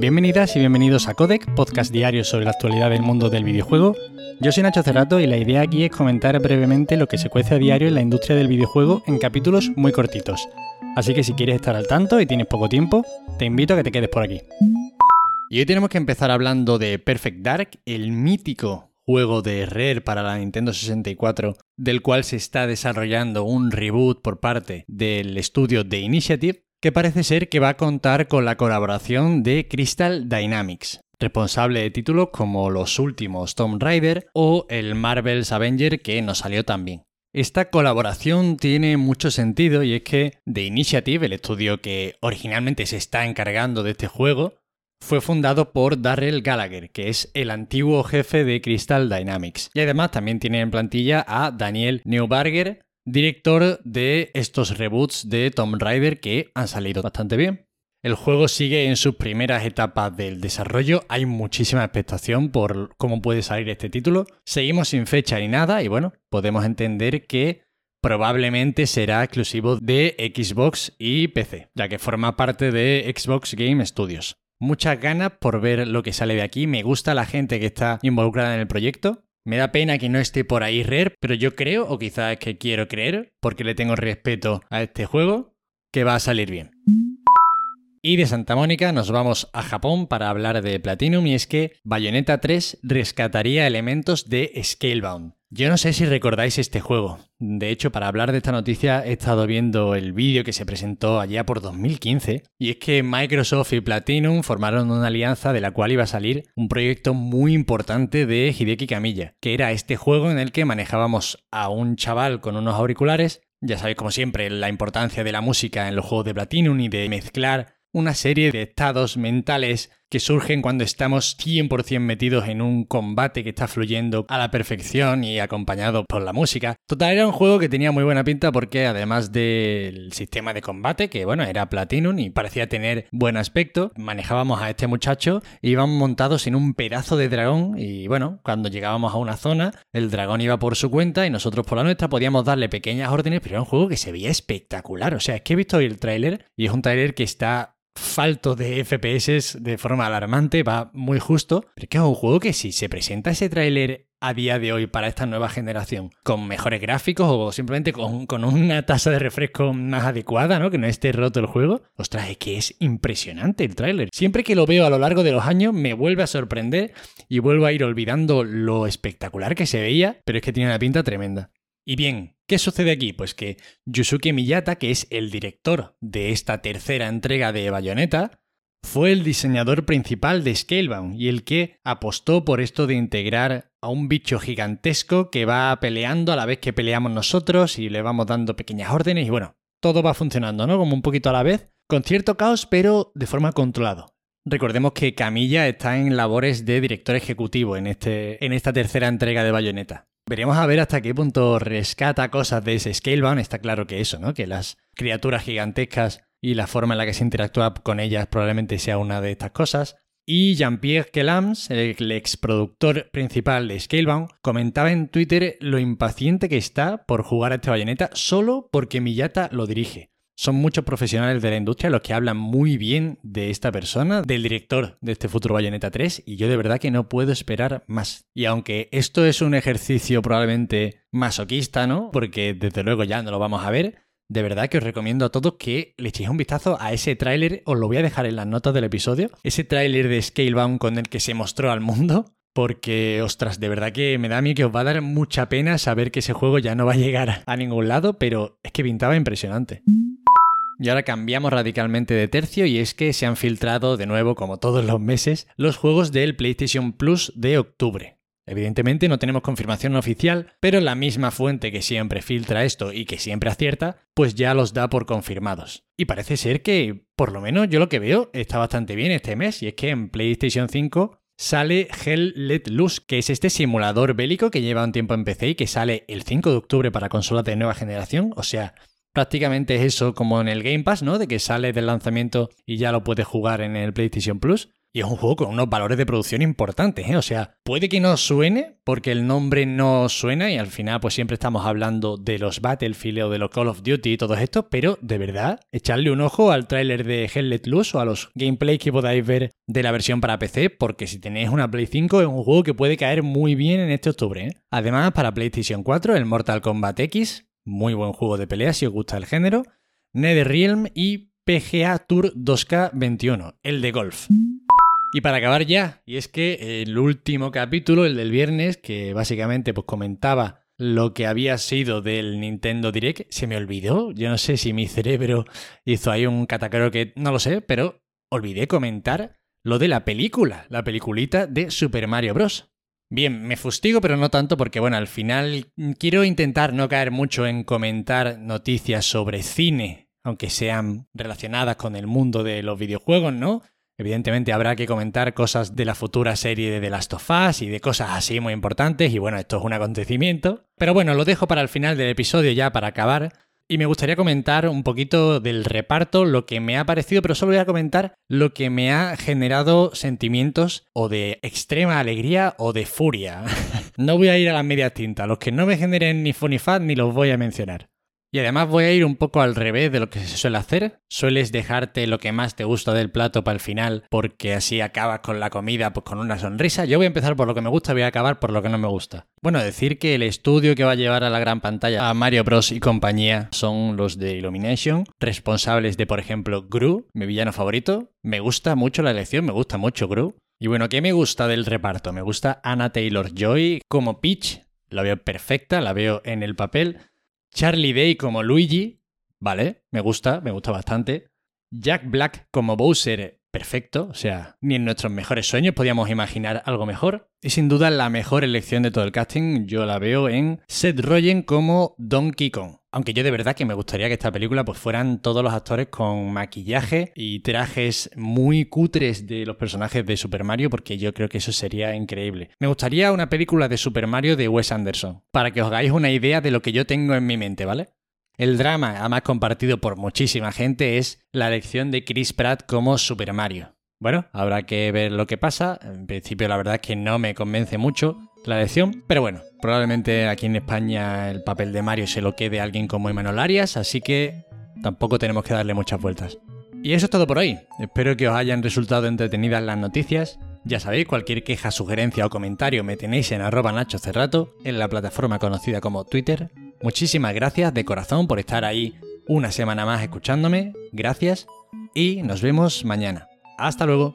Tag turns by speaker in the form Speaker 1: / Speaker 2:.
Speaker 1: Bienvenidas y bienvenidos a Codec, podcast diario sobre la actualidad del mundo del videojuego. Yo soy Nacho Cerrato y la idea aquí es comentar brevemente lo que se cuece a diario en la industria del videojuego en capítulos muy cortitos. Así que si quieres estar al tanto y tienes poco tiempo, te invito a que te quedes por aquí. Y hoy tenemos que empezar hablando de Perfect Dark, el mítico juego de Rare para la Nintendo 64, del cual se está desarrollando un reboot por parte del estudio The Initiative, que parece ser que va a contar con la colaboración de Crystal Dynamics, responsable de títulos como los últimos Tomb Raider o el Marvel's Avenger que nos salió también. Esta colaboración tiene mucho sentido y es que The Initiative, el estudio que originalmente se está encargando de este juego, fue fundado por Darrell Gallagher, que es el antiguo jefe de Crystal Dynamics. Y además también tiene en plantilla a Daniel Neubarger, director de estos reboots de Tomb Raider que han salido bastante bien. El juego sigue en sus primeras etapas del desarrollo, hay muchísima expectación por cómo puede salir este título. Seguimos sin fecha ni nada y bueno, podemos entender que probablemente será exclusivo de Xbox y PC, ya que forma parte de Xbox Game Studios muchas ganas por ver lo que sale de aquí. Me gusta la gente que está involucrada en el proyecto. Me da pena que no esté por ahí Rare, pero yo creo, o quizás es que quiero creer, porque le tengo respeto a este juego, que va a salir bien. Y de Santa Mónica nos vamos a Japón para hablar de Platinum y es que Bayonetta 3 rescataría elementos de Scalebound. Yo no sé si recordáis este juego. De hecho, para hablar de esta noticia he estado viendo el vídeo que se presentó allá por 2015 y es que Microsoft y Platinum formaron una alianza de la cual iba a salir un proyecto muy importante de Hideki Kamiya, que era este juego en el que manejábamos a un chaval con unos auriculares ya sabéis, como siempre, la importancia de la música en los juegos de Platinum y de mezclar una serie de estados mentales que surgen cuando estamos 100% metidos en un combate que está fluyendo a la perfección y acompañado por la música. Total, era un juego que tenía muy buena pinta porque además del sistema de combate, que bueno, era Platinum y parecía tener buen aspecto, manejábamos a este muchacho e íbamos montados en un pedazo de dragón y bueno, cuando llegábamos a una zona, el dragón iba por su cuenta y nosotros por la nuestra podíamos darle pequeñas órdenes, pero era un juego que se veía espectacular. O sea, es que he visto el tráiler y es un tráiler que está falto de FPS de forma alarmante, va muy justo. Pero que es un juego que si se presenta ese tráiler a día de hoy para esta nueva generación, con mejores gráficos o simplemente con, con, una tasa de refresco más adecuada, ¿no? Que no esté roto el juego. Ostras, es que es impresionante el tráiler. Siempre que lo veo a lo largo de los años me vuelve a sorprender y vuelvo a ir olvidando lo espectacular que se veía, pero es que tiene una pinta tremenda. Y bien, ¿qué sucede aquí? Pues que Yusuke Miyata, que es el director de esta tercera entrega de Bayonetta, fue el diseñador principal de Scalebound y el que apostó por esto de integrar a un bicho gigantesco que va peleando a la vez que peleamos nosotros y le vamos dando pequeñas órdenes y bueno, todo va funcionando, ¿no? Como un poquito a la vez, con cierto caos pero de forma controlado. Recordemos que Camilla está en labores de director ejecutivo en, este, en esta tercera entrega de Bayonetta. Veremos a ver hasta qué punto rescata cosas de ese Scalebound. Está claro que eso, ¿no? Que las criaturas gigantescas y la forma en la que se interactúa con ellas probablemente sea una de estas cosas. Y Jean-Pierre Kelams, el ex productor principal de Scalebound, comentaba en Twitter lo impaciente que está por jugar a esta bayoneta solo porque Miyata lo dirige. Son muchos profesionales de la industria los que hablan muy bien de esta persona, del director de este futuro Bayonetta 3, y yo de verdad que no puedo esperar más. Y aunque esto es un ejercicio probablemente masoquista, ¿no? Porque desde luego ya no lo vamos a ver, de verdad que os recomiendo a todos que le echéis un vistazo a ese tráiler, os lo voy a dejar en las notas del episodio, ese tráiler de Scalebound con el que se mostró al mundo, porque, ostras, de verdad que me da a mí que os va a dar mucha pena saber que ese juego ya no va a llegar a ningún lado, pero es que pintaba impresionante. Y ahora cambiamos radicalmente de tercio y es que se han filtrado de nuevo, como todos los meses, los juegos del PlayStation Plus de octubre. Evidentemente no tenemos confirmación oficial, pero la misma fuente que siempre filtra esto y que siempre acierta, pues ya los da por confirmados. Y parece ser que, por lo menos yo lo que veo, está bastante bien este mes, y es que en PlayStation 5 sale Hell Let Loose, que es este simulador bélico que lleva un tiempo en PC y que sale el 5 de octubre para consolas de nueva generación, o sea, Prácticamente es eso como en el Game Pass, ¿no? De que sale del lanzamiento y ya lo puedes jugar en el PlayStation Plus. Y es un juego con unos valores de producción importantes, ¿eh? O sea, puede que no suene, porque el nombre no suena y al final pues siempre estamos hablando de los Battlefield o de los Call of Duty y todo esto, pero de verdad, echarle un ojo al tráiler de Hell Let o a los gameplay que podáis ver de la versión para PC, porque si tenéis una Play 5 es un juego que puede caer muy bien en este octubre, ¿eh? Además, para PlayStation 4, el Mortal Kombat X, muy buen juego de pelea si os gusta el género, NetherRealm y PGA Tour 2K21, el de golf. Y para acabar ya, y es que el último capítulo, el del viernes, que básicamente pues comentaba lo que había sido del Nintendo Direct, se me olvidó. Yo no sé si mi cerebro hizo ahí un catacaro que no lo sé, pero olvidé comentar lo de la película, la peliculita de Super Mario Bros. Bien, me fustigo, pero no tanto porque, bueno, al final quiero intentar no caer mucho en comentar noticias sobre cine, aunque sean relacionadas con el mundo de los videojuegos, ¿no? Evidentemente habrá que comentar cosas de la futura serie de The Last of Us y de cosas así muy importantes y bueno, esto es un acontecimiento. Pero bueno, lo dejo para el final del episodio ya para acabar. Y me gustaría comentar un poquito del reparto, lo que me ha parecido, pero solo voy a comentar lo que me ha generado sentimientos o de extrema alegría o de furia. no voy a ir a las medias tintas, los que no me generen ni fun ni fat ni los voy a mencionar. Y además voy a ir un poco al revés de lo que se suele hacer. Sueles dejarte lo que más te gusta del plato para el final porque así acabas con la comida pues con una sonrisa. Yo voy a empezar por lo que me gusta, voy a acabar por lo que no me gusta. Bueno, decir que el estudio que va a llevar a la gran pantalla a Mario Bros y compañía son los de Illumination, responsables de por ejemplo Gru, mi villano favorito. Me gusta mucho la elección, me gusta mucho Gru. Y bueno, ¿qué me gusta del reparto? Me gusta Anna Taylor Joy como Peach, la veo perfecta, la veo en el papel. Charlie Day como Luigi, vale, me gusta, me gusta bastante. Jack Black como Bowser, perfecto, o sea, ni en nuestros mejores sueños podíamos imaginar algo mejor. Y sin duda la mejor elección de todo el casting yo la veo en Seth Rogen como Donkey Kong. Aunque yo de verdad que me gustaría que esta película pues fueran todos los actores con maquillaje y trajes muy cutres de los personajes de Super Mario porque yo creo que eso sería increíble. Me gustaría una película de Super Mario de Wes Anderson para que os hagáis una idea de lo que yo tengo en mi mente, ¿vale? El drama, además compartido por muchísima gente, es la elección de Chris Pratt como Super Mario. Bueno, habrá que ver lo que pasa. En principio la verdad es que no me convence mucho la elección, pero bueno, probablemente aquí en España el papel de Mario se lo quede alguien como Emanuel Arias, así que tampoco tenemos que darle muchas vueltas. Y eso es todo por hoy. Espero que os hayan resultado entretenidas las noticias. Ya sabéis, cualquier queja, sugerencia o comentario me tenéis en arroba Nacho Cerrato, en la plataforma conocida como Twitter. Muchísimas gracias de corazón por estar ahí una semana más escuchándome. Gracias y nos vemos mañana. Hasta luego.